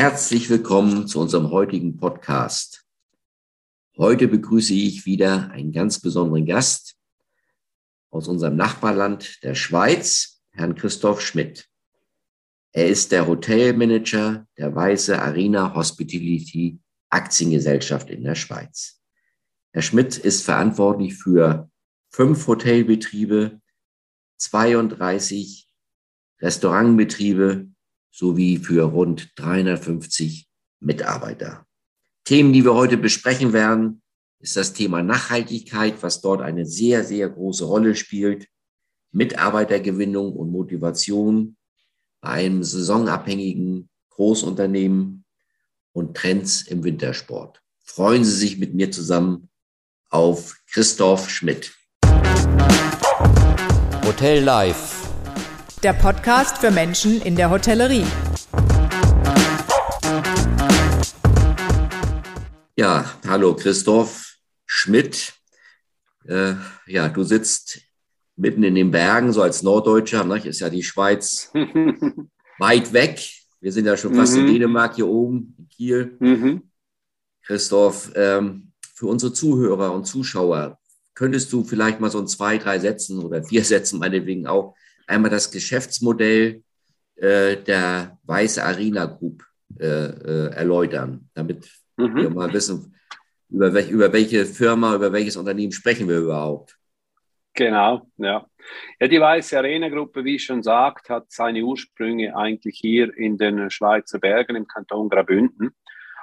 Herzlich willkommen zu unserem heutigen Podcast. Heute begrüße ich wieder einen ganz besonderen Gast aus unserem Nachbarland der Schweiz, Herrn Christoph Schmidt. Er ist der Hotelmanager der Weiße Arena Hospitality Aktiengesellschaft in der Schweiz. Herr Schmidt ist verantwortlich für fünf Hotelbetriebe, 32 Restaurantbetriebe sowie für rund 350 Mitarbeiter. Themen, die wir heute besprechen werden, ist das Thema Nachhaltigkeit, was dort eine sehr, sehr große Rolle spielt, Mitarbeitergewinnung und Motivation bei einem saisonabhängigen Großunternehmen und Trends im Wintersport. Freuen Sie sich mit mir zusammen auf Christoph Schmidt. Hotel Live der Podcast für Menschen in der Hotellerie. Ja, hallo Christoph Schmidt. Äh, ja, du sitzt mitten in den Bergen, so als Norddeutscher, ne? ist ja die Schweiz weit weg. Wir sind ja schon fast mhm. in Dänemark hier oben, in Kiel. Mhm. Christoph, ähm, für unsere Zuhörer und Zuschauer, könntest du vielleicht mal so in zwei, drei Sätzen oder vier Sätzen meinetwegen auch einmal das Geschäftsmodell äh, der Weiße Arena Group äh, äh, erläutern, damit mhm. wir mal wissen, über, welch, über welche Firma, über welches Unternehmen sprechen wir überhaupt. Genau, ja. Ja, die Weiße Arena Gruppe, wie ich schon sagt, hat seine Ursprünge eigentlich hier in den Schweizer Bergen im Kanton Graubünden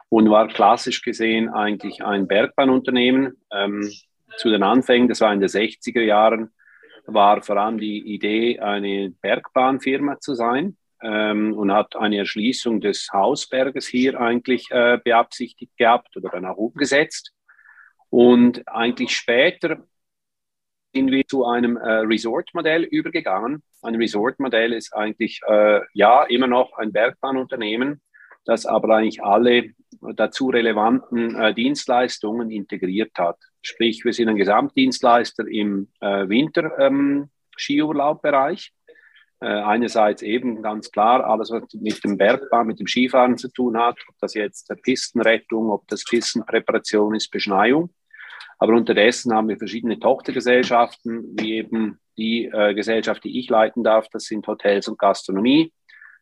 und war klassisch gesehen eigentlich ein Bergbahnunternehmen. Ähm, zu den Anfängen, das war in den 60er Jahren, war vor allem die Idee, eine Bergbahnfirma zu sein ähm, und hat eine Erschließung des Hausberges hier eigentlich äh, beabsichtigt gehabt oder dann auch umgesetzt. Und eigentlich später sind wir zu einem äh, Resort-Modell übergegangen. Ein Resort-Modell ist eigentlich äh, ja immer noch ein Bergbahnunternehmen, das aber eigentlich alle dazu relevanten äh, Dienstleistungen integriert hat. Sprich, wir sind ein Gesamtdienstleister im äh, Winter-Skiurlaubbereich. Ähm, äh, einerseits eben ganz klar alles, was mit dem Bergbahn, mit dem Skifahren zu tun hat, ob das jetzt Pistenrettung, ob das Pistenpräparation ist, Beschneiung. Aber unterdessen haben wir verschiedene Tochtergesellschaften, wie eben die äh, Gesellschaft, die ich leiten darf, das sind Hotels und Gastronomie.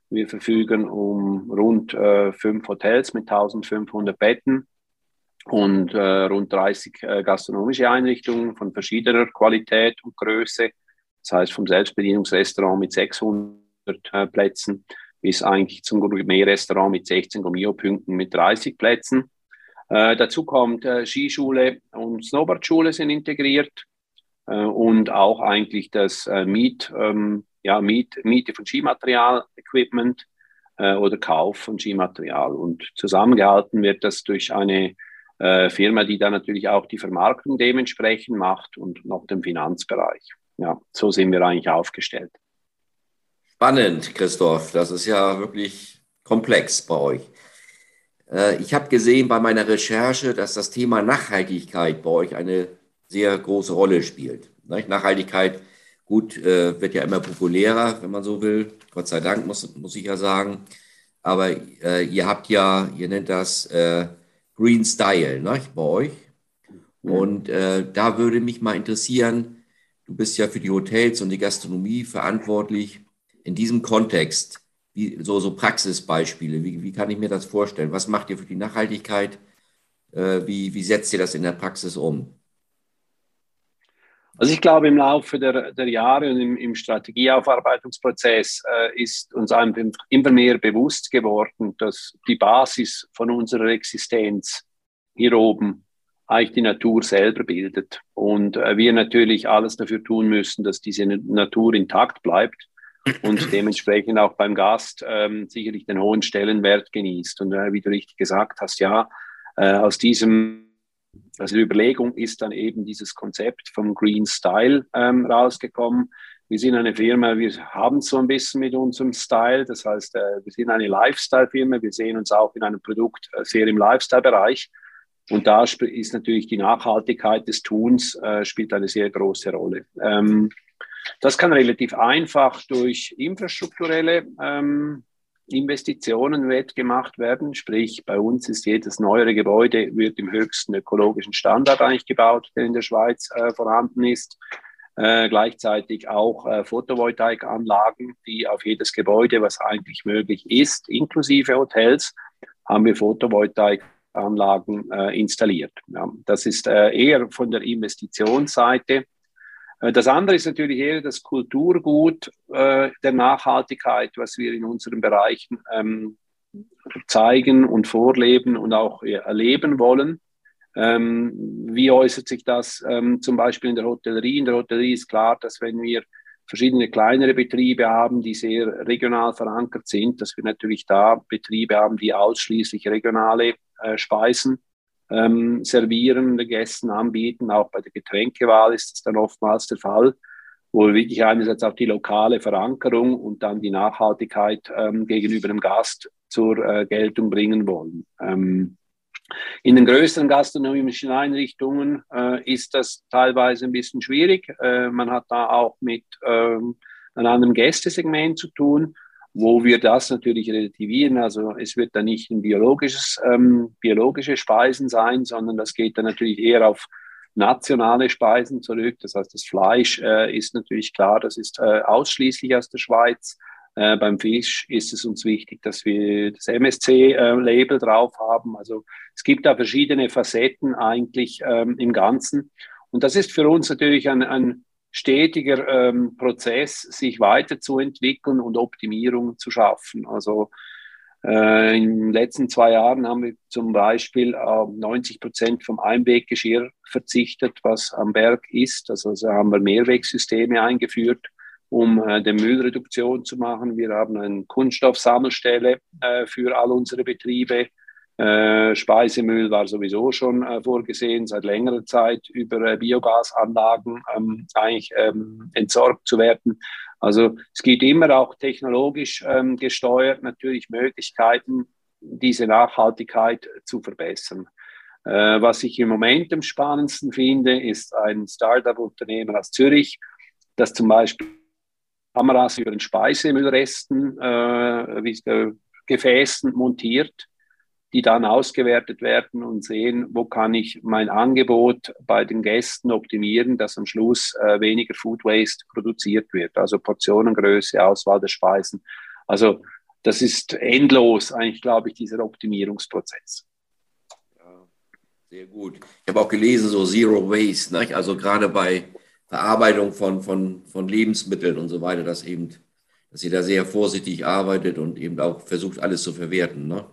Wir verfügen um rund äh, fünf Hotels mit 1500 Betten und äh, rund 30 äh, gastronomische Einrichtungen von verschiedener Qualität und Größe. Das heißt vom Selbstbedienungsrestaurant mit 600 äh, Plätzen bis eigentlich zum Gourmet-Restaurant mit 16 Gourmet-Punkten mit 30 Plätzen. Äh, dazu kommt äh, Skischule und Snowboardschule sind integriert äh, und auch eigentlich das äh, Miet, ähm, ja, Miet, Miete von Skimaterial, Equipment äh, oder Kauf von Skimaterial. Und zusammengehalten wird das durch eine äh, Firma, die dann natürlich auch die Vermarktung dementsprechend macht und noch den Finanzbereich. Ja, so sind wir eigentlich aufgestellt. Spannend, Christoph. Das ist ja wirklich komplex bei euch. Äh, ich habe gesehen bei meiner Recherche, dass das Thema Nachhaltigkeit bei euch eine sehr große Rolle spielt. Nachhaltigkeit, gut, äh, wird ja immer populärer, wenn man so will. Gott sei Dank, muss, muss ich ja sagen. Aber äh, ihr habt ja, ihr nennt das Green Style ne, bei euch. Und äh, da würde mich mal interessieren, du bist ja für die Hotels und die Gastronomie verantwortlich. In diesem Kontext, wie, so, so Praxisbeispiele, wie, wie kann ich mir das vorstellen? Was macht ihr für die Nachhaltigkeit? Äh, wie, wie setzt ihr das in der Praxis um? Also ich glaube, im Laufe der, der Jahre und im, im Strategieaufarbeitungsprozess äh, ist uns einem immer mehr bewusst geworden, dass die Basis von unserer Existenz hier oben eigentlich die Natur selber bildet. Und äh, wir natürlich alles dafür tun müssen, dass diese Natur intakt bleibt und dementsprechend auch beim Gast ähm, sicherlich den hohen Stellenwert genießt. Und äh, wie du richtig gesagt hast, ja, äh, aus diesem also die Überlegung ist dann eben dieses Konzept vom Green Style ähm, rausgekommen. Wir sind eine Firma, wir haben so ein bisschen mit unserem Style, das heißt, äh, wir sind eine Lifestyle-Firma, wir sehen uns auch in einem Produkt äh, sehr im Lifestyle-Bereich. Und da ist natürlich die Nachhaltigkeit des Tuns äh, spielt eine sehr große Rolle. Ähm, das kann relativ einfach durch infrastrukturelle ähm, Investitionen wettgemacht werden. Sprich, bei uns ist jedes neuere Gebäude wird im höchsten ökologischen Standard eigentlich gebaut, der in der Schweiz äh, vorhanden ist. Äh, gleichzeitig auch äh, Photovoltaikanlagen, die auf jedes Gebäude, was eigentlich möglich ist, inklusive Hotels, haben wir Photovoltaikanlagen äh, installiert. Ja, das ist äh, eher von der Investitionsseite. Äh, das andere ist natürlich eher das Kulturgut äh, der Nachhaltigkeit, was wir in unseren Bereichen ähm, zeigen und vorleben und auch erleben wollen. Ähm, wie äußert sich das ähm, zum Beispiel in der Hotellerie? In der Hotellerie ist klar, dass wenn wir verschiedene kleinere Betriebe haben, die sehr regional verankert sind, dass wir natürlich da Betriebe haben, die ausschließlich regionale äh, Speisen ähm, servieren, den anbieten. Auch bei der Getränkewahl ist das dann oftmals der Fall, wo wir wirklich einerseits auch die lokale Verankerung und dann die Nachhaltigkeit ähm, gegenüber dem Gast zur äh, Geltung bringen wollen. Ähm, in den größeren gastronomischen Einrichtungen äh, ist das teilweise ein bisschen schwierig. Äh, man hat da auch mit ähm, einem anderen Gästesegment zu tun, wo wir das natürlich relativieren. Also es wird dann nicht ein biologisches, ähm, biologische Speisen sein, sondern das geht dann natürlich eher auf nationale Speisen zurück. Das heißt, das Fleisch äh, ist natürlich klar, das ist äh, ausschließlich aus der Schweiz. Äh, beim Fisch ist es uns wichtig, dass wir das MSC-Label äh, drauf haben. Also es gibt da verschiedene Facetten eigentlich ähm, im Ganzen. Und das ist für uns natürlich ein, ein stetiger ähm, Prozess, sich weiterzuentwickeln und Optimierungen zu schaffen. Also äh, in den letzten zwei Jahren haben wir zum Beispiel auf 90 Prozent vom Einweggeschirr verzichtet, was am Berg ist. Also, also haben wir Mehrwegsysteme eingeführt um äh, die Müllreduktion zu machen. Wir haben eine Kunststoffsammelstelle äh, für all unsere Betriebe. Äh, Speisemüll war sowieso schon äh, vorgesehen, seit längerer Zeit über äh, Biogasanlagen ähm, eigentlich ähm, entsorgt zu werden. Also es gibt immer auch technologisch ähm, gesteuert natürlich Möglichkeiten, diese Nachhaltigkeit zu verbessern. Äh, was ich im Moment am spannendsten finde, ist ein Startup-Unternehmen aus Zürich, das zum Beispiel Kameras über den Speisemüllresten, äh, wie äh, Gefäßen montiert, die dann ausgewertet werden und sehen, wo kann ich mein Angebot bei den Gästen optimieren, dass am Schluss äh, weniger Food Waste produziert wird, also Portionengröße, Auswahl der Speisen. Also das ist endlos, eigentlich glaube ich, dieser Optimierungsprozess. Ja, sehr gut. Ich habe auch gelesen, so Zero Waste, ne? also gerade bei Verarbeitung von, von, von Lebensmitteln und so weiter, dass eben, dass ihr da sehr vorsichtig arbeitet und eben auch versucht, alles zu verwerten. Ne?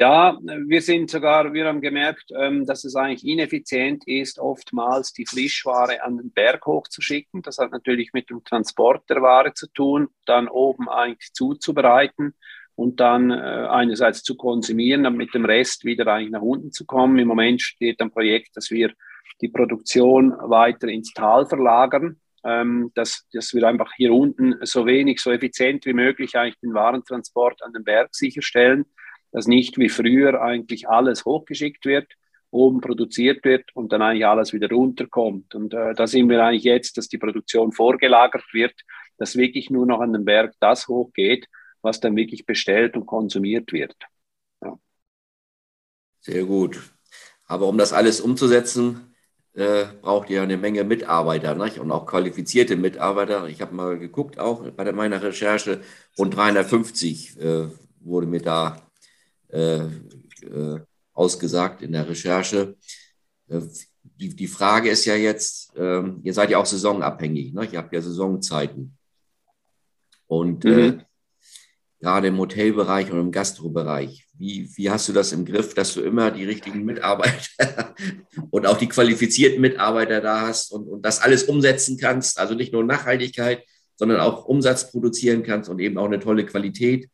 Ja, wir sind sogar, wir haben gemerkt, ähm, dass es eigentlich ineffizient ist, oftmals die Frischware an den Berg hochzuschicken. Das hat natürlich mit dem Transport der Ware zu tun, dann oben eigentlich zuzubereiten und dann äh, einerseits zu konsumieren, dann mit dem Rest wieder eigentlich nach unten zu kommen. Im Moment steht ein Projekt, dass wir die Produktion weiter ins Tal verlagern, ähm, dass, dass wir einfach hier unten so wenig, so effizient wie möglich eigentlich den Warentransport an den Berg sicherstellen, dass nicht wie früher eigentlich alles hochgeschickt wird, oben produziert wird und dann eigentlich alles wieder runterkommt. Und äh, da sind wir eigentlich jetzt, dass die Produktion vorgelagert wird, dass wirklich nur noch an den Berg das hochgeht, was dann wirklich bestellt und konsumiert wird. Ja. Sehr gut. Aber um das alles umzusetzen, äh, braucht ihr eine Menge Mitarbeiter nicht? und auch qualifizierte Mitarbeiter. Ich habe mal geguckt, auch bei meiner Recherche, rund 350 äh, wurde mir da äh, äh, ausgesagt in der Recherche. Äh, die, die Frage ist ja jetzt, ähm, ihr seid ja auch saisonabhängig, ne? ihr habt ja Saisonzeiten. Und äh, mhm gerade im Hotelbereich und im Gastrobereich? Wie, wie hast du das im Griff, dass du immer die richtigen Mitarbeiter und auch die qualifizierten Mitarbeiter da hast und, und das alles umsetzen kannst? Also nicht nur Nachhaltigkeit, sondern auch Umsatz produzieren kannst und eben auch eine tolle Qualität.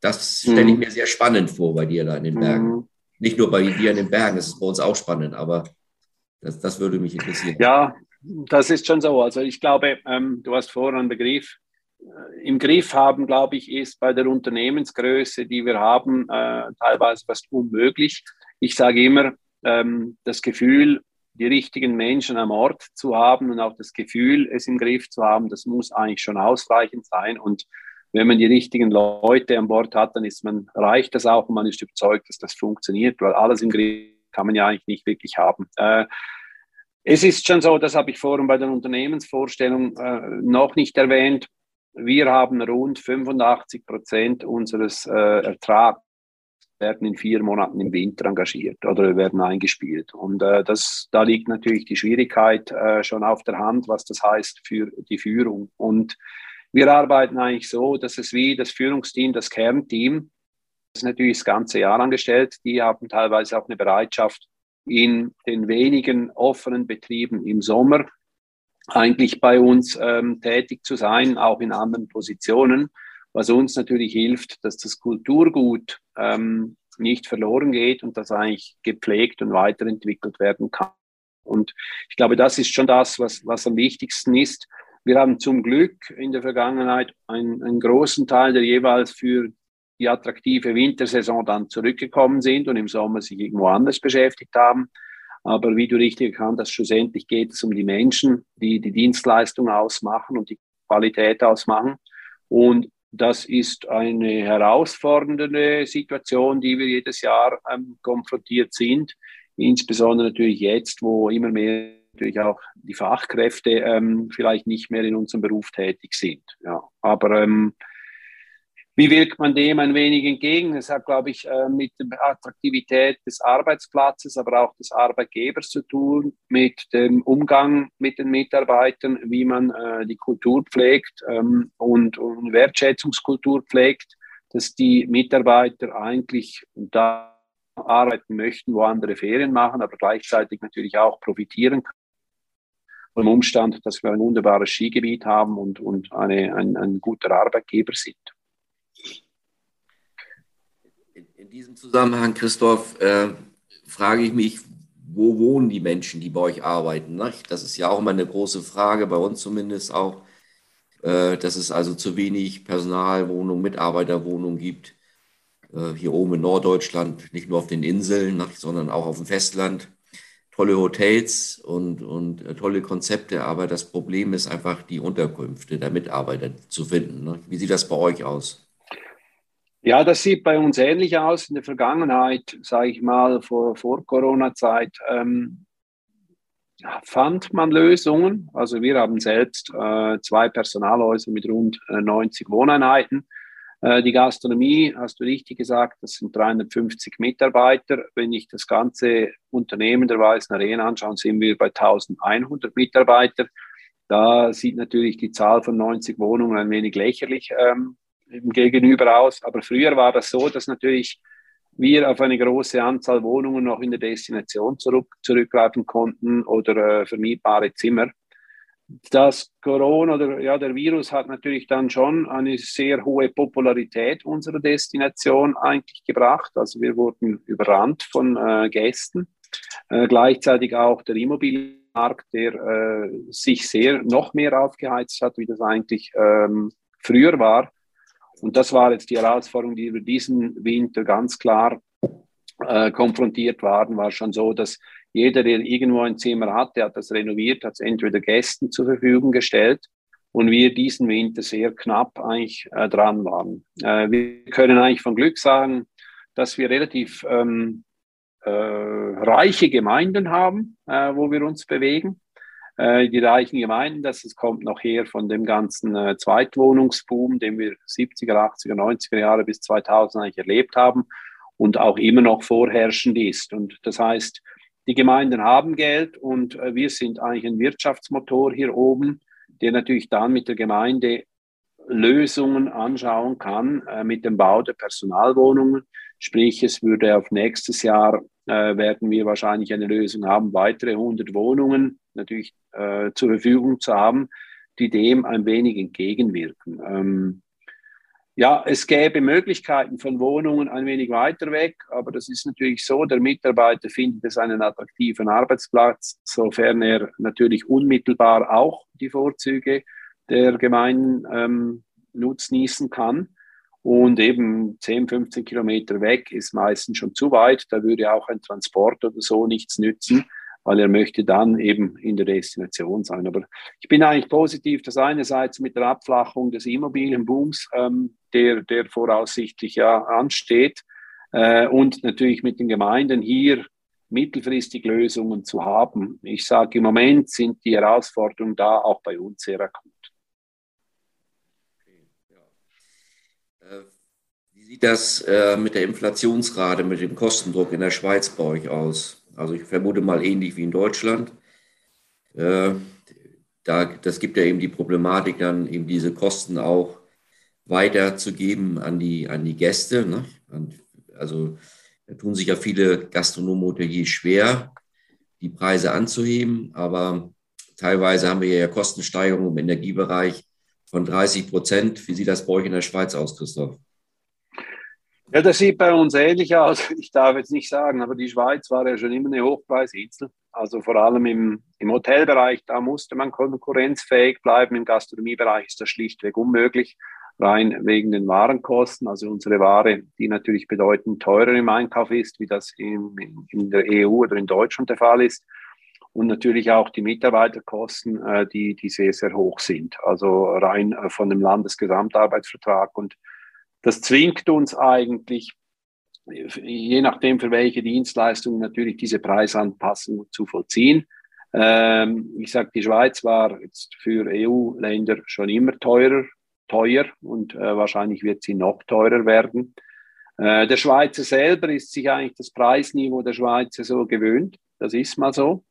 Das stelle ich mhm. mir sehr spannend vor bei dir da in den Bergen. Mhm. Nicht nur bei dir in den Bergen, das ist bei uns auch spannend, aber das, das würde mich interessieren. Ja, das ist schon so. Also ich glaube, ähm, du hast vorhin einen Begriff im Griff haben, glaube ich, ist bei der Unternehmensgröße, die wir haben, äh, teilweise fast unmöglich. Ich sage immer, ähm, das Gefühl, die richtigen Menschen am Ort zu haben und auch das Gefühl, es im Griff zu haben, das muss eigentlich schon ausreichend sein. Und wenn man die richtigen Leute an Bord hat, dann ist man, reicht das auch und man ist überzeugt, dass das funktioniert, weil alles im Griff kann man ja eigentlich nicht wirklich haben. Äh, es ist schon so, das habe ich vorhin bei der Unternehmensvorstellung äh, noch nicht erwähnt. Wir haben rund 85 Prozent unseres äh, Ertrags werden in vier Monaten im Winter engagiert oder werden eingespielt. Und äh, das, da liegt natürlich die Schwierigkeit äh, schon auf der Hand, was das heißt für die Führung. Und wir arbeiten eigentlich so, dass es wie das Führungsteam, das Kernteam, das ist natürlich das ganze Jahr angestellt, die haben teilweise auch eine Bereitschaft, in den wenigen offenen Betrieben im Sommer eigentlich bei uns ähm, tätig zu sein, auch in anderen Positionen, was uns natürlich hilft, dass das Kulturgut ähm, nicht verloren geht und das eigentlich gepflegt und weiterentwickelt werden kann. Und ich glaube, das ist schon das, was, was am wichtigsten ist. Wir haben zum Glück in der Vergangenheit einen, einen großen Teil, der jeweils für die attraktive Wintersaison dann zurückgekommen sind und im Sommer sich irgendwo anders beschäftigt haben. Aber wie du richtig erkannt hast, schlussendlich geht es um die Menschen, die die Dienstleistung ausmachen und die Qualität ausmachen. Und das ist eine herausfordernde Situation, die wir jedes Jahr ähm, konfrontiert sind. Insbesondere natürlich jetzt, wo immer mehr natürlich auch die Fachkräfte ähm, vielleicht nicht mehr in unserem Beruf tätig sind. Ja, aber ähm, wie wirkt man dem ein wenig entgegen? Das hat, glaube ich, äh, mit der Attraktivität des Arbeitsplatzes, aber auch des Arbeitgebers zu tun, mit dem Umgang mit den Mitarbeitern, wie man äh, die Kultur pflegt ähm, und, und Wertschätzungskultur pflegt, dass die Mitarbeiter eigentlich da arbeiten möchten, wo andere Ferien machen, aber gleichzeitig natürlich auch profitieren vom Umstand, dass wir ein wunderbares Skigebiet haben und, und eine, ein, ein guter Arbeitgeber sind. In diesem Zusammenhang, Christoph, äh, frage ich mich, wo wohnen die Menschen, die bei euch arbeiten? Ne? Das ist ja auch immer eine große Frage, bei uns zumindest auch, äh, dass es also zu wenig Personalwohnungen, Mitarbeiterwohnungen gibt. Äh, hier oben in Norddeutschland, nicht nur auf den Inseln, ne, sondern auch auf dem Festland. Tolle Hotels und, und äh, tolle Konzepte, aber das Problem ist einfach, die Unterkünfte der Mitarbeiter zu finden. Ne? Wie sieht das bei euch aus? Ja, das sieht bei uns ähnlich aus. In der Vergangenheit, sage ich mal, vor, vor Corona-Zeit, ähm, fand man Lösungen. Also wir haben selbst äh, zwei Personalhäuser mit rund äh, 90 Wohneinheiten. Äh, die Gastronomie, hast du richtig gesagt, das sind 350 Mitarbeiter. Wenn ich das ganze Unternehmen der Weißen Arena anschaue, sind wir bei 1100 Mitarbeiter. Da sieht natürlich die Zahl von 90 Wohnungen ein wenig lächerlich ähm, gegenüber aus. Aber früher war das so, dass natürlich wir auf eine große Anzahl Wohnungen noch in der Destination zurück, zurückgreifen konnten oder äh, vermietbare Zimmer. Das Corona oder ja, der Virus hat natürlich dann schon eine sehr hohe Popularität unserer Destination eigentlich gebracht. Also wir wurden überrannt von äh, Gästen. Äh, gleichzeitig auch der Immobilienmarkt, der äh, sich sehr noch mehr aufgeheizt hat, wie das eigentlich ähm, früher war. Und das war jetzt die Herausforderung, die wir diesen Winter ganz klar äh, konfrontiert waren, war schon so, dass jeder, der irgendwo ein Zimmer hatte, hat das renoviert, hat es entweder Gästen zur Verfügung gestellt und wir diesen Winter sehr knapp eigentlich äh, dran waren. Äh, wir können eigentlich von Glück sagen, dass wir relativ ähm, äh, reiche Gemeinden haben, äh, wo wir uns bewegen. Äh, die reichen Gemeinden, das kommt noch her von dem ganzen äh, Zweitwohnungsboom, den wir 70er, 80er, 90er Jahre bis 2000 eigentlich erlebt haben und auch immer noch vorherrschend ist. Und das heißt, die Gemeinden haben Geld und äh, wir sind eigentlich ein Wirtschaftsmotor hier oben, der natürlich dann mit der Gemeinde Lösungen anschauen kann äh, mit dem Bau der Personalwohnungen. Sprich, es würde auf nächstes Jahr äh, werden wir wahrscheinlich eine Lösung haben, weitere 100 Wohnungen natürlich äh, zur Verfügung zu haben, die dem ein wenig entgegenwirken. Ähm, ja, es gäbe Möglichkeiten von Wohnungen ein wenig weiter weg, aber das ist natürlich so, der Mitarbeiter findet es einen attraktiven Arbeitsplatz, sofern er natürlich unmittelbar auch die Vorzüge der Gemeinden ähm, nutznießen kann. Und eben 10, 15 Kilometer weg ist meistens schon zu weit. Da würde auch ein Transport oder so nichts nützen weil er möchte dann eben in der Destination sein. Aber ich bin eigentlich positiv, dass einerseits mit der Abflachung des Immobilienbooms, ähm, der, der voraussichtlich ja ansteht, äh, und natürlich mit den Gemeinden hier mittelfristig Lösungen zu haben. Ich sage, im Moment sind die Herausforderungen da auch bei uns sehr akut. Äh, wie sieht das äh, mit der Inflationsrate, mit dem Kostendruck in der Schweiz bei euch aus? Also ich vermute mal ähnlich wie in Deutschland. Äh, da, das gibt ja eben die Problematik, dann eben diese Kosten auch weiterzugeben an die, an die Gäste. Ne? Also da tun sich ja viele Gastronomen Hoteliers schwer, die Preise anzuheben, aber teilweise haben wir ja Kostensteigerungen im Energiebereich von 30 Prozent. Wie sieht das bei euch in der Schweiz aus, Christoph? Ja, das sieht bei uns ähnlich aus. Ich darf jetzt nicht sagen, aber die Schweiz war ja schon immer eine Hochpreisinsel. Also vor allem im, im Hotelbereich, da musste man konkurrenzfähig bleiben. Im Gastronomiebereich ist das schlichtweg unmöglich rein wegen den Warenkosten. Also unsere Ware, die natürlich bedeutend teurer im Einkauf ist, wie das in, in der EU oder in Deutschland der Fall ist. Und natürlich auch die Mitarbeiterkosten, äh, die, die sehr, sehr hoch sind. Also rein äh, von dem Landesgesamtarbeitsvertrag. Und das zwingt uns eigentlich, je nachdem für welche Dienstleistungen natürlich diese Preisanpassung zu vollziehen. Ähm, ich sage, die Schweiz war jetzt für EU-Länder schon immer teurer teuer und äh, wahrscheinlich wird sie noch teurer werden. Äh, der Schweizer selber ist sich eigentlich das Preisniveau der Schweizer so gewöhnt. Das ist mal so.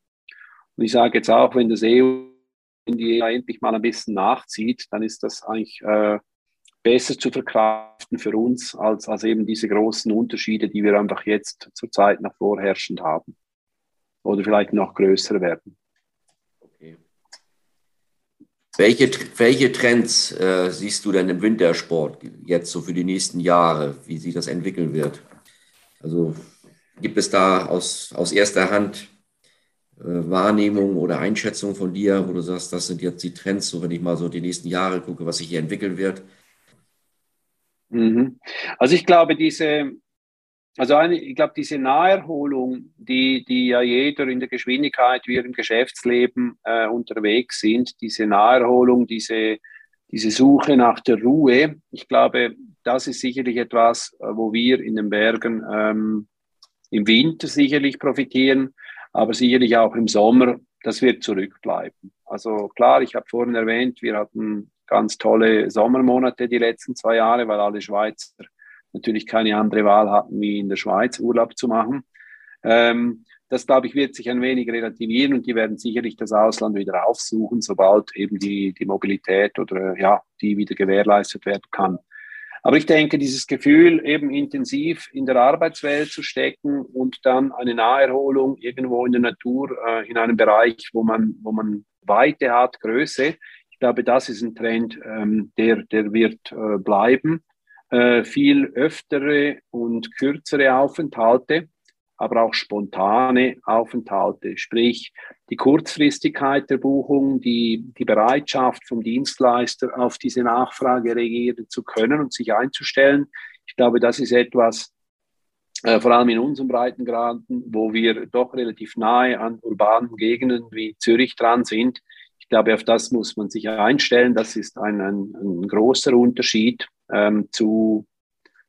Und ich sage jetzt auch, wenn das EU in die EU endlich mal ein bisschen nachzieht, dann ist das eigentlich äh, besser zu verkraften für uns als, als eben diese großen Unterschiede, die wir einfach jetzt zurzeit noch vorherrschend haben. Oder vielleicht noch größer werden. Welche, welche Trends äh, siehst du denn im Wintersport jetzt so für die nächsten Jahre, wie sich das entwickeln wird? Also gibt es da aus, aus erster Hand äh, Wahrnehmung oder Einschätzung von dir, wo du sagst, das sind jetzt die Trends, so wenn ich mal so die nächsten Jahre gucke, was sich hier entwickeln wird? Mhm. Also ich glaube, diese, also eine, ich glaube, diese Naherholung, die, die ja jeder in der Geschwindigkeit, wie im Geschäftsleben äh, unterwegs sind, diese Naherholung, diese, diese Suche nach der Ruhe, ich glaube, das ist sicherlich etwas, äh, wo wir in den Bergen ähm, im Winter sicherlich profitieren, aber sicherlich auch im Sommer, das wird zurückbleiben. Also klar, ich habe vorhin erwähnt, wir hatten ganz tolle Sommermonate die letzten zwei Jahre, weil alle Schweizer natürlich keine andere Wahl hatten, wie in der Schweiz Urlaub zu machen. Ähm, das, glaube ich, wird sich ein wenig relativieren und die werden sicherlich das Ausland wieder aufsuchen, sobald eben die, die Mobilität oder ja, die wieder gewährleistet werden kann. Aber ich denke, dieses Gefühl, eben intensiv in der Arbeitswelt zu stecken und dann eine Naherholung irgendwo in der Natur, äh, in einem Bereich, wo man, wo man Weite hat, Größe, glaube, das ist ein Trend, ähm, der, der wird äh, bleiben. Äh, viel öftere und kürzere Aufenthalte, aber auch spontane Aufenthalte, sprich die Kurzfristigkeit der Buchung, die, die Bereitschaft vom Dienstleister auf diese Nachfrage reagieren zu können und sich einzustellen. Ich glaube, das ist etwas, äh, vor allem in unseren Breitengraden, wo wir doch relativ nahe an urbanen Gegenden wie Zürich dran sind. Glaube, auf das muss man sich einstellen. Das ist ein, ein, ein großer Unterschied ähm, zu,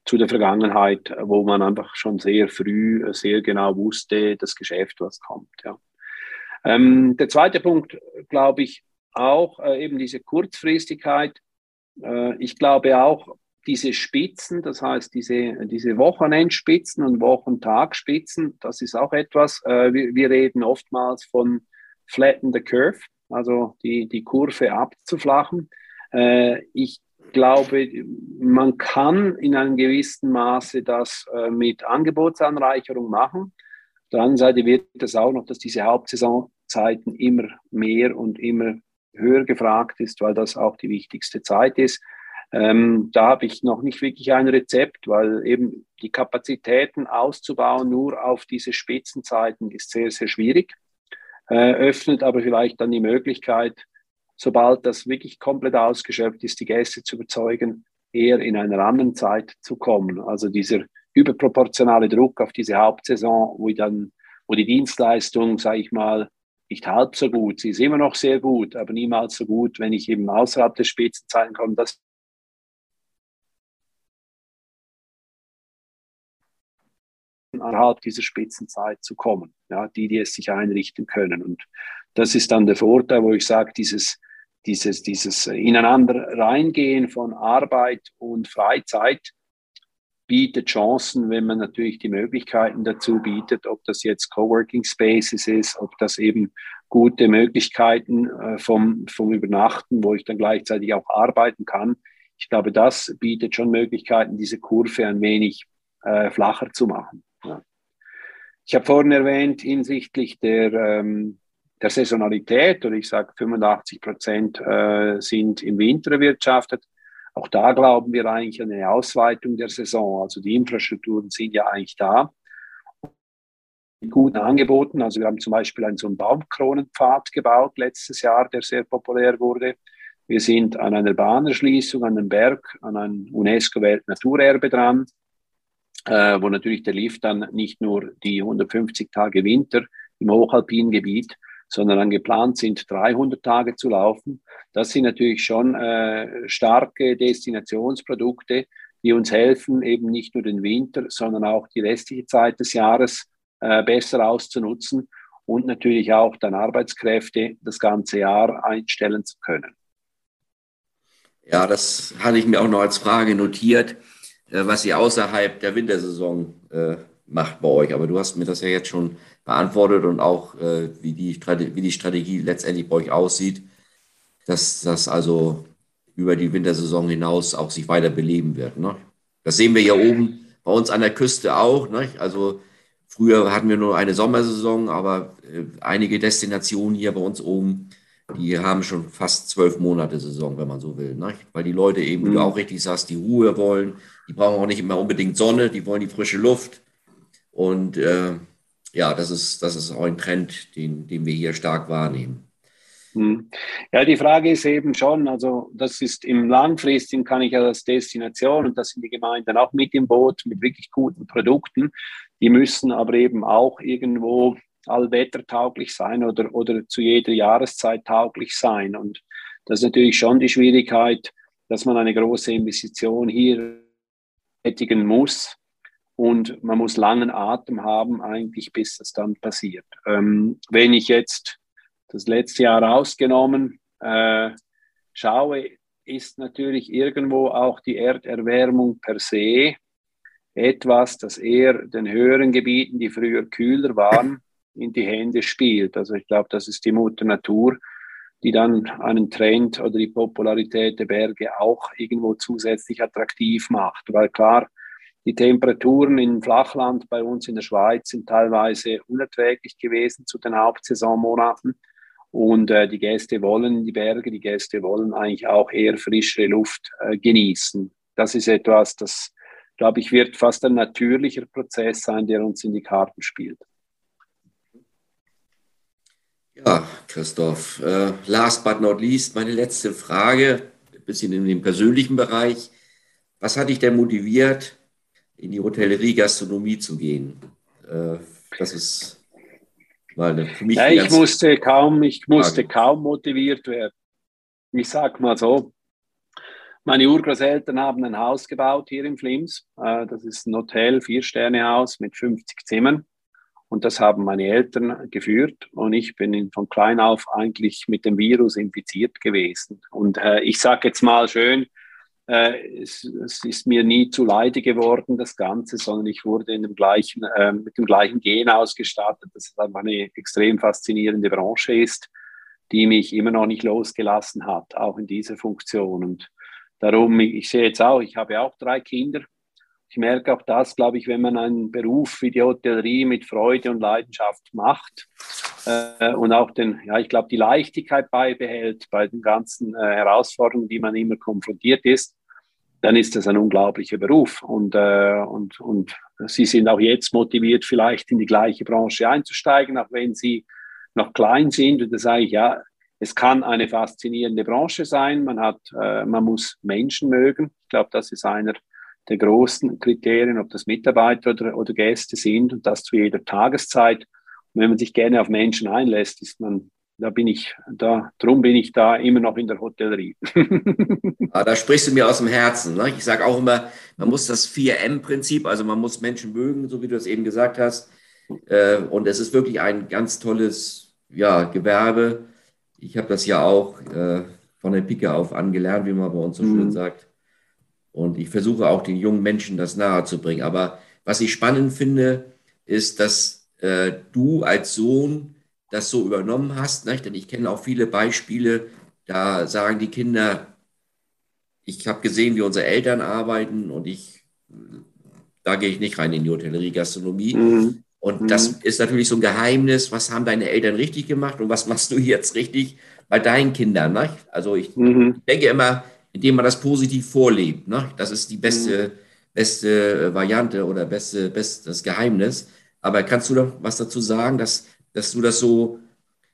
zu der Vergangenheit, wo man einfach schon sehr früh äh, sehr genau wusste, das Geschäft, was kommt. Ja. Ähm, der zweite Punkt, glaube ich, auch äh, eben diese Kurzfristigkeit. Äh, ich glaube auch, diese Spitzen, das heißt diese, diese Wochenendspitzen und Wochentagspitzen, das ist auch etwas. Äh, wir, wir reden oftmals von flatten the curve, also die, die Kurve abzuflachen. Äh, ich glaube, man kann in einem gewissen Maße das äh, mit Angebotsanreicherung machen. Auf der anderen Seite wird es auch noch, dass diese Hauptsaisonzeiten immer mehr und immer höher gefragt ist, weil das auch die wichtigste Zeit ist. Ähm, da habe ich noch nicht wirklich ein Rezept, weil eben die Kapazitäten auszubauen nur auf diese Spitzenzeiten ist sehr, sehr schwierig. Äh, öffnet aber vielleicht dann die Möglichkeit, sobald das wirklich komplett ausgeschöpft ist, die Gäste zu überzeugen, eher in einer anderen Zeit zu kommen. Also dieser überproportionale Druck auf diese Hauptsaison, wo dann, wo die Dienstleistung, sage ich mal, nicht halb so gut. Sie ist immer noch sehr gut, aber niemals so gut, wenn ich eben außerhalb der Spitzenzeiten komme. Das innerhalb dieser Spitzenzeit zu kommen, ja, die, die es sich einrichten können. Und das ist dann der Vorteil, wo ich sage, dieses, dieses, dieses ineinander reingehen von Arbeit und Freizeit bietet Chancen, wenn man natürlich die Möglichkeiten dazu bietet, ob das jetzt Coworking Spaces ist, ob das eben gute Möglichkeiten äh, vom, vom Übernachten, wo ich dann gleichzeitig auch arbeiten kann. Ich glaube, das bietet schon Möglichkeiten, diese Kurve ein wenig äh, flacher zu machen. Ich habe vorhin erwähnt, hinsichtlich der, ähm, der Saisonalität, oder ich sage 85 Prozent äh, sind im Winter erwirtschaftet. Auch da glauben wir eigentlich an eine Ausweitung der Saison. Also die Infrastrukturen sind ja eigentlich da. Mit guten Angeboten. Also wir haben zum Beispiel einen so einen Baumkronenpfad gebaut letztes Jahr, der sehr populär wurde. Wir sind an einer Bahnerschließung, an einem Berg, an einem UNESCO-Weltnaturerbe dran, äh, wo natürlich der Lift dann nicht nur die 150 Tage Winter im hochalpinen Gebiet, sondern dann geplant sind, 300 Tage zu laufen. Das sind natürlich schon äh, starke Destinationsprodukte, die uns helfen, eben nicht nur den Winter, sondern auch die restliche Zeit des Jahres äh, besser auszunutzen und natürlich auch dann Arbeitskräfte das ganze Jahr einstellen zu können. Ja, das hatte ich mir auch noch als Frage notiert, was ihr außerhalb der Wintersaison äh, macht bei euch. Aber du hast mir das ja jetzt schon beantwortet und auch, äh, wie, die wie die Strategie letztendlich bei euch aussieht, dass das also über die Wintersaison hinaus auch sich weiter beleben wird. Ne? Das sehen wir ja oben bei uns an der Küste auch. Ne? Also früher hatten wir nur eine Sommersaison, aber äh, einige Destinationen hier bei uns oben, die haben schon fast zwölf Monate Saison, wenn man so will. Ne? Weil die Leute eben, wie du mhm. auch richtig sagst, die Ruhe wollen. Die brauchen auch nicht immer unbedingt Sonne, die wollen die frische Luft. Und äh, ja, das ist, das ist auch ein Trend, den, den wir hier stark wahrnehmen. Hm. Ja, die Frage ist eben schon, also das ist im Langfristigen kann ich ja als Destination und das sind die Gemeinden auch mit im Boot mit wirklich guten Produkten. Die müssen aber eben auch irgendwo allwettertauglich sein oder, oder zu jeder Jahreszeit tauglich sein. Und das ist natürlich schon die Schwierigkeit, dass man eine große Investition hier tätigen muss, und man muss langen Atem haben, eigentlich, bis das dann passiert. Ähm, wenn ich jetzt das letzte Jahr ausgenommen äh, schaue, ist natürlich irgendwo auch die Erderwärmung per se etwas, das eher den höheren Gebieten, die früher kühler waren, in die Hände spielt. Also ich glaube, das ist die Mutter Natur, die dann einen Trend oder die Popularität der Berge auch irgendwo zusätzlich attraktiv macht. Weil klar, die Temperaturen im Flachland bei uns in der Schweiz sind teilweise unerträglich gewesen zu den Hauptsaisonmonaten. Und äh, die Gäste wollen die Berge, die Gäste wollen eigentlich auch eher frischere Luft äh, genießen. Das ist etwas, das, glaube ich, wird fast ein natürlicher Prozess sein, der uns in die Karten spielt. Ja, Christoph, äh, last but not least, meine letzte Frage, ein bisschen in den persönlichen Bereich. Was hat dich denn motiviert, in die Hotellerie, Gastronomie zu gehen. Äh, das ist mal eine, für mich. Ja, ich musste kaum, ich musste kaum motiviert werden. Ich sag mal so. Meine Urgroßeltern haben ein Haus gebaut hier in Flims. Äh, das ist ein Hotel, Vier-Sterne-Haus mit 50 Zimmern. Und das haben meine Eltern geführt. Und ich bin von klein auf eigentlich mit dem Virus infiziert gewesen. Und äh, ich sage jetzt mal schön, äh, es, es, ist mir nie zu leide geworden, das Ganze, sondern ich wurde dem gleichen, äh, mit dem gleichen Gen ausgestattet, dass es einfach eine extrem faszinierende Branche ist, die mich immer noch nicht losgelassen hat, auch in dieser Funktion. Und darum, ich sehe jetzt auch, ich habe auch drei Kinder. Ich merke auch das, glaube ich, wenn man einen Beruf wie die Hotellerie mit Freude und Leidenschaft macht äh, und auch den, ja, ich glaube, die Leichtigkeit beibehält bei den ganzen äh, Herausforderungen, die man immer konfrontiert ist, dann ist das ein unglaublicher Beruf. Und, äh, und, und Sie sind auch jetzt motiviert, vielleicht in die gleiche Branche einzusteigen, auch wenn Sie noch klein sind. Und da sage ich, ja, es kann eine faszinierende Branche sein. Man, hat, äh, man muss Menschen mögen. Ich glaube, das ist einer der großen Kriterien, ob das Mitarbeiter oder, oder Gäste sind und das zu jeder Tageszeit. wenn man sich gerne auf Menschen einlässt, ist man, da bin ich, da, drum bin ich da immer noch in der Hotellerie. ah, da sprichst du mir aus dem Herzen. Ne? Ich sage auch immer, man muss das 4M-Prinzip, also man muss Menschen mögen, so wie du es eben gesagt hast. Äh, und es ist wirklich ein ganz tolles ja, Gewerbe. Ich habe das ja auch äh, von der Pike auf angelernt, wie man bei uns so mhm. schön sagt. Und ich versuche auch den jungen Menschen das nahe zu bringen. Aber was ich spannend finde, ist, dass äh, du als Sohn das so übernommen hast. Nicht? Denn ich kenne auch viele Beispiele, da sagen die Kinder, ich habe gesehen, wie unsere Eltern arbeiten und ich, da gehe ich nicht rein in die Hotellerie, Gastronomie. Mhm. Und mhm. das ist natürlich so ein Geheimnis, was haben deine Eltern richtig gemacht und was machst du jetzt richtig bei deinen Kindern. Ne? Also ich mhm. denke immer, indem man das positiv vorlebt. Ne? Das ist die beste, mhm. beste Variante oder beste, bestes Geheimnis. Aber kannst du noch was dazu sagen, dass, dass du das so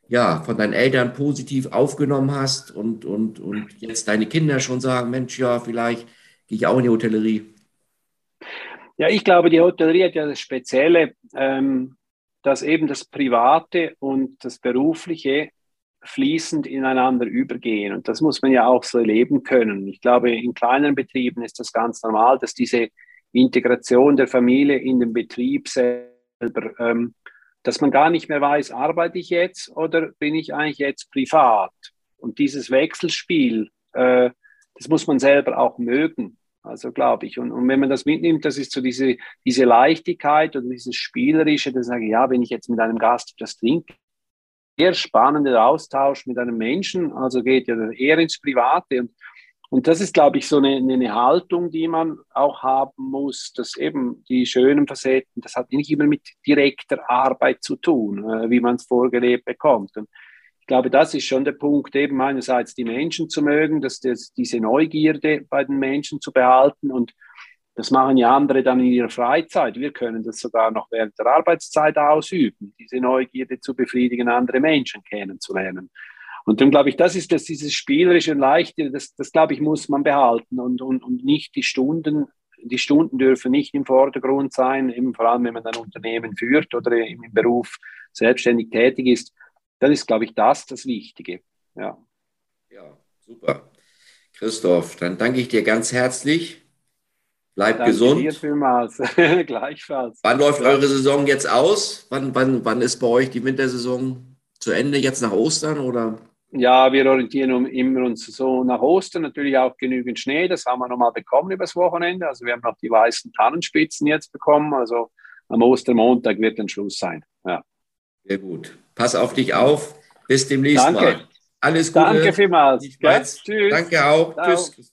ja, von deinen Eltern positiv aufgenommen hast und, und, und jetzt deine Kinder schon sagen, Mensch, ja, vielleicht gehe ich auch in die Hotellerie? Ja, ich glaube, die Hotellerie hat ja das Spezielle, ähm, dass eben das Private und das Berufliche fließend ineinander übergehen. Und das muss man ja auch so erleben können. Ich glaube, in kleineren Betrieben ist das ganz normal, dass diese Integration der Familie in den Betrieb selber, ähm, dass man gar nicht mehr weiß, arbeite ich jetzt oder bin ich eigentlich jetzt privat? Und dieses Wechselspiel, äh, das muss man selber auch mögen. Also glaube ich. Und, und wenn man das mitnimmt, das ist so diese, diese Leichtigkeit oder dieses Spielerische, dann sage ich, ja, wenn ich jetzt mit einem Gast das trinke, sehr spannender Austausch mit einem Menschen, also geht ja eher ins Private. Und, und das ist, glaube ich, so eine, eine Haltung, die man auch haben muss, dass eben die schönen Facetten, das hat nicht immer mit direkter Arbeit zu tun, äh, wie man es vorgelebt bekommt. Und ich glaube, das ist schon der Punkt, eben einerseits die Menschen zu mögen, dass das, diese Neugierde bei den Menschen zu behalten und das machen ja andere dann in ihrer Freizeit. Wir können das sogar noch während der Arbeitszeit ausüben, diese Neugierde zu befriedigen, andere Menschen kennenzulernen. Und dann glaube ich, das ist das, dieses spielerische und leichte, das, das glaube ich, muss man behalten und, und, und nicht die Stunden, die Stunden dürfen nicht im Vordergrund sein, eben vor allem, wenn man ein Unternehmen führt oder im Beruf selbstständig tätig ist, dann ist, glaube ich, das das Wichtige. Ja. Ja, super. Christoph, dann danke ich dir ganz herzlich Bleibt Danke gesund. Dir vielmals. Gleichfalls. Wann läuft eure Saison jetzt aus? Wann, wann, wann ist bei euch die Wintersaison zu Ende? Jetzt nach Ostern oder? Ja, wir orientieren immer uns so nach Ostern. Natürlich auch genügend Schnee. Das haben wir nochmal bekommen übers Wochenende. Also wir haben noch die weißen Tannenspitzen jetzt bekommen. Also am Ostermontag wird ein Schluss sein. Ja. Sehr gut. Pass auf dich auf. Bis demnächst Danke. mal. Alles Gute. Danke vielmals. Tschüss. Danke auch. Ciao. Tschüss.